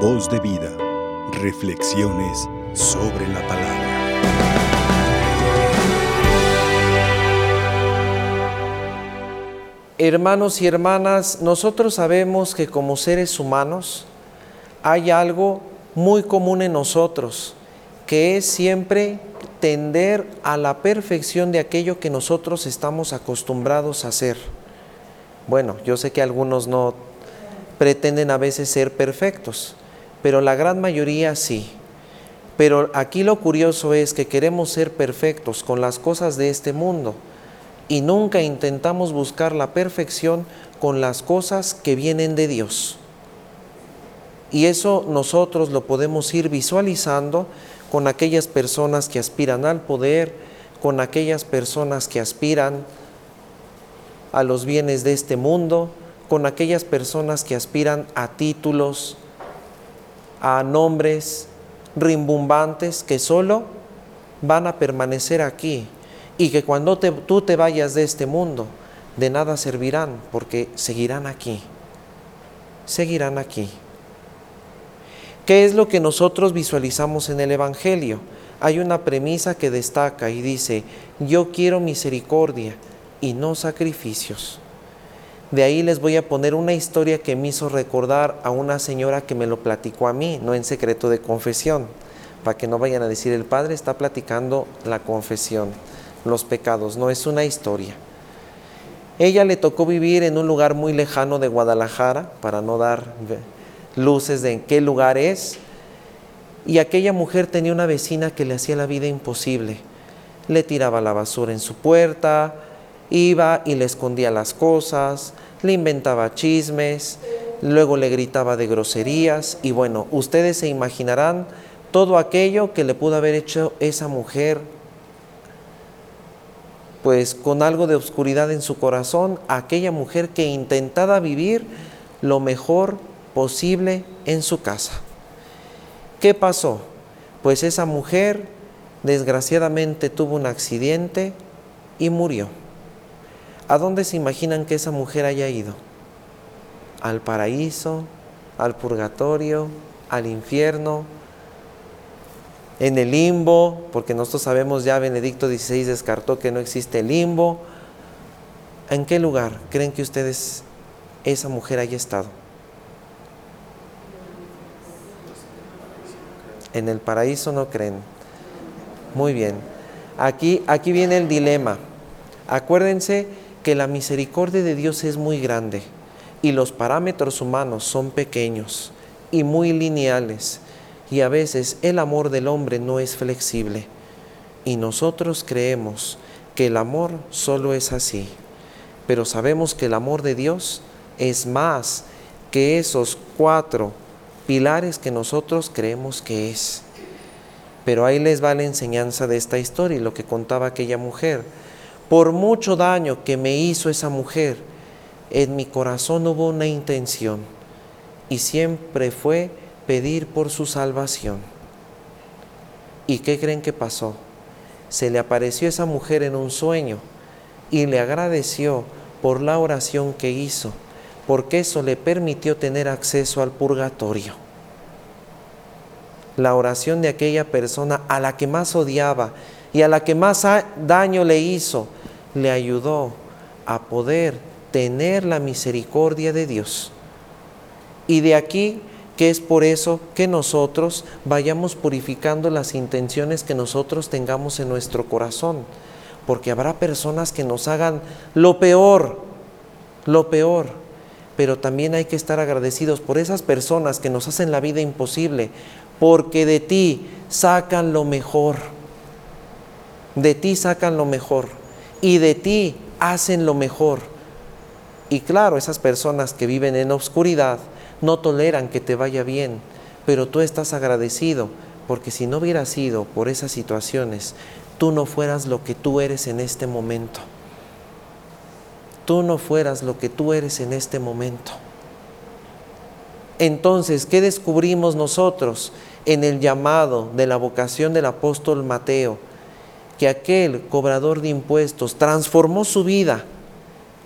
Voz de vida. Reflexiones sobre la palabra. Hermanos y hermanas, nosotros sabemos que como seres humanos hay algo muy común en nosotros, que es siempre tender a la perfección de aquello que nosotros estamos acostumbrados a hacer. Bueno, yo sé que algunos no pretenden a veces ser perfectos, pero la gran mayoría sí. Pero aquí lo curioso es que queremos ser perfectos con las cosas de este mundo y nunca intentamos buscar la perfección con las cosas que vienen de Dios. Y eso nosotros lo podemos ir visualizando con aquellas personas que aspiran al poder, con aquellas personas que aspiran a los bienes de este mundo, con aquellas personas que aspiran a títulos, a nombres rimbombantes que solo van a permanecer aquí y que cuando tú te vayas de este mundo, de nada servirán porque seguirán aquí, seguirán aquí. ¿Qué es lo que nosotros visualizamos en el Evangelio? Hay una premisa que destaca y dice, yo quiero misericordia y no sacrificios. De ahí les voy a poner una historia que me hizo recordar a una señora que me lo platicó a mí, no en secreto de confesión, para que no vayan a decir el padre está platicando la confesión, los pecados, no es una historia. Ella le tocó vivir en un lugar muy lejano de Guadalajara, para no dar luces de en qué lugar es, y aquella mujer tenía una vecina que le hacía la vida imposible. Le tiraba la basura en su puerta, Iba y le escondía las cosas, le inventaba chismes, luego le gritaba de groserías y bueno, ustedes se imaginarán todo aquello que le pudo haber hecho esa mujer, pues con algo de oscuridad en su corazón, aquella mujer que intentaba vivir lo mejor posible en su casa. ¿Qué pasó? Pues esa mujer desgraciadamente tuvo un accidente y murió. ¿A dónde se imaginan que esa mujer haya ido? ¿Al paraíso? ¿Al purgatorio? ¿Al infierno? ¿En el limbo? Porque nosotros sabemos ya Benedicto XVI descartó que no existe el limbo. ¿En qué lugar creen que ustedes esa mujer haya estado? En el paraíso no creen. Muy bien. Aquí, aquí viene el dilema. Acuérdense que la misericordia de Dios es muy grande y los parámetros humanos son pequeños y muy lineales y a veces el amor del hombre no es flexible y nosotros creemos que el amor solo es así, pero sabemos que el amor de Dios es más que esos cuatro pilares que nosotros creemos que es. Pero ahí les va la enseñanza de esta historia y lo que contaba aquella mujer por mucho daño que me hizo esa mujer, en mi corazón hubo una intención y siempre fue pedir por su salvación. ¿Y qué creen que pasó? Se le apareció esa mujer en un sueño y le agradeció por la oración que hizo, porque eso le permitió tener acceso al purgatorio. La oración de aquella persona a la que más odiaba y a la que más daño le hizo, le ayudó a poder tener la misericordia de Dios. Y de aquí que es por eso que nosotros vayamos purificando las intenciones que nosotros tengamos en nuestro corazón, porque habrá personas que nos hagan lo peor, lo peor, pero también hay que estar agradecidos por esas personas que nos hacen la vida imposible, porque de ti sacan lo mejor, de ti sacan lo mejor y de ti hacen lo mejor. Y claro, esas personas que viven en oscuridad no toleran que te vaya bien, pero tú estás agradecido porque si no hubiera sido por esas situaciones, tú no fueras lo que tú eres en este momento. Tú no fueras lo que tú eres en este momento. Entonces, ¿qué descubrimos nosotros en el llamado de la vocación del apóstol Mateo? Que aquel cobrador de impuestos transformó su vida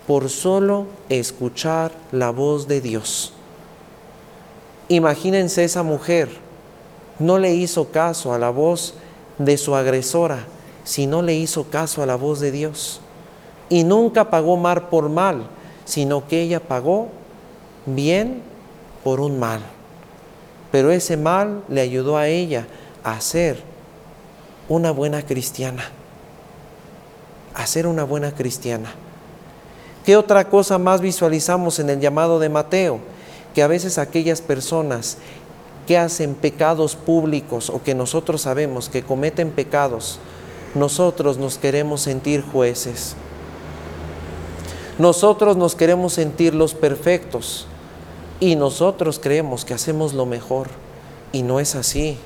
por solo escuchar la voz de Dios. Imagínense esa mujer, no le hizo caso a la voz de su agresora, sino le hizo caso a la voz de Dios. Y nunca pagó mal por mal, sino que ella pagó bien por un mal. Pero ese mal le ayudó a ella a ser una buena cristiana. A ser una buena cristiana. ¿Qué otra cosa más visualizamos en el llamado de Mateo? Que a veces aquellas personas que hacen pecados públicos o que nosotros sabemos que cometen pecados, nosotros nos queremos sentir jueces. Nosotros nos queremos sentir los perfectos y nosotros creemos que hacemos lo mejor y no es así.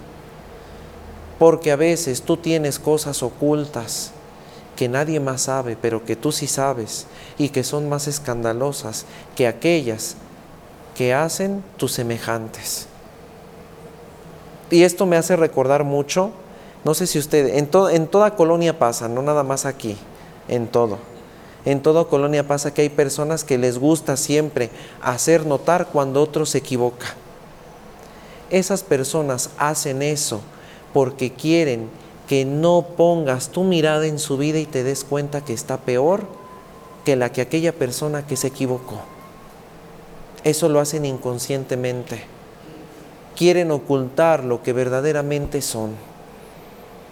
Porque a veces tú tienes cosas ocultas que nadie más sabe, pero que tú sí sabes y que son más escandalosas que aquellas que hacen tus semejantes. Y esto me hace recordar mucho, no sé si usted, en, en toda colonia pasa, no nada más aquí, en todo. En toda colonia pasa que hay personas que les gusta siempre hacer notar cuando otro se equivoca. Esas personas hacen eso porque quieren que no pongas tu mirada en su vida y te des cuenta que está peor que la que aquella persona que se equivocó. Eso lo hacen inconscientemente. Quieren ocultar lo que verdaderamente son.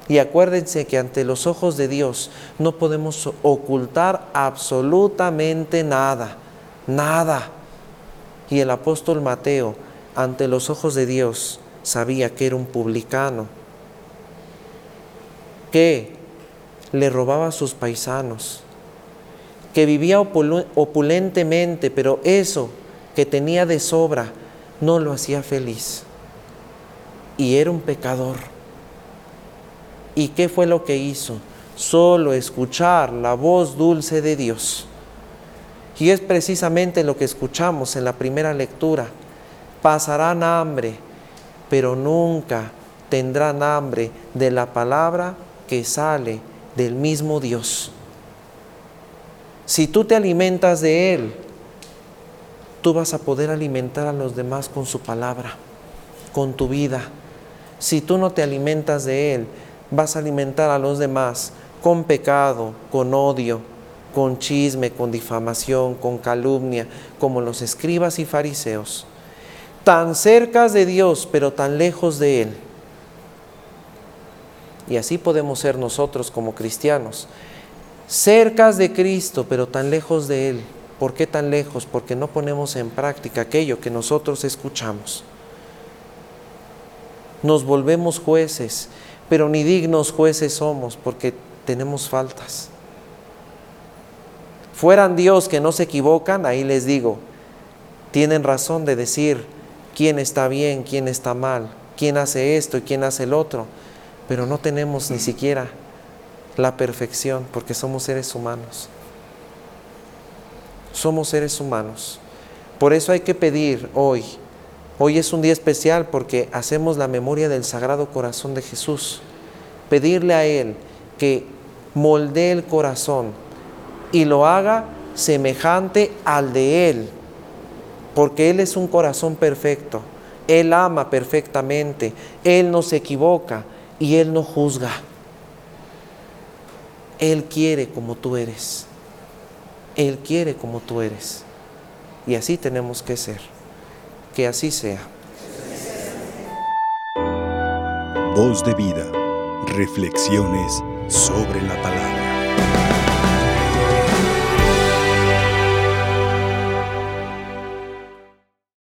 Y acuérdense que ante los ojos de Dios no podemos ocultar absolutamente nada, nada. Y el apóstol Mateo, ante los ojos de Dios, sabía que era un publicano, que le robaba a sus paisanos, que vivía opulentemente, pero eso que tenía de sobra no lo hacía feliz. Y era un pecador. ¿Y qué fue lo que hizo? Solo escuchar la voz dulce de Dios. Y es precisamente lo que escuchamos en la primera lectura. Pasarán hambre, pero nunca tendrán hambre de la palabra que sale del mismo Dios. Si tú te alimentas de Él, tú vas a poder alimentar a los demás con su palabra, con tu vida. Si tú no te alimentas de Él, vas a alimentar a los demás con pecado, con odio, con chisme, con difamación, con calumnia, como los escribas y fariseos, tan cerca de Dios, pero tan lejos de Él. Y así podemos ser nosotros como cristianos, cercas de Cristo, pero tan lejos de Él. ¿Por qué tan lejos? Porque no ponemos en práctica aquello que nosotros escuchamos. Nos volvemos jueces, pero ni dignos jueces somos porque tenemos faltas. Fueran Dios que no se equivocan, ahí les digo, tienen razón de decir quién está bien, quién está mal, quién hace esto y quién hace el otro pero no tenemos ni siquiera la perfección porque somos seres humanos. Somos seres humanos. Por eso hay que pedir hoy. Hoy es un día especial porque hacemos la memoria del Sagrado Corazón de Jesús. Pedirle a Él que moldee el corazón y lo haga semejante al de Él, porque Él es un corazón perfecto. Él ama perfectamente, Él no se equivoca, y Él no juzga. Él quiere como tú eres. Él quiere como tú eres. Y así tenemos que ser. Que así sea. Voz de vida. Reflexiones sobre la palabra.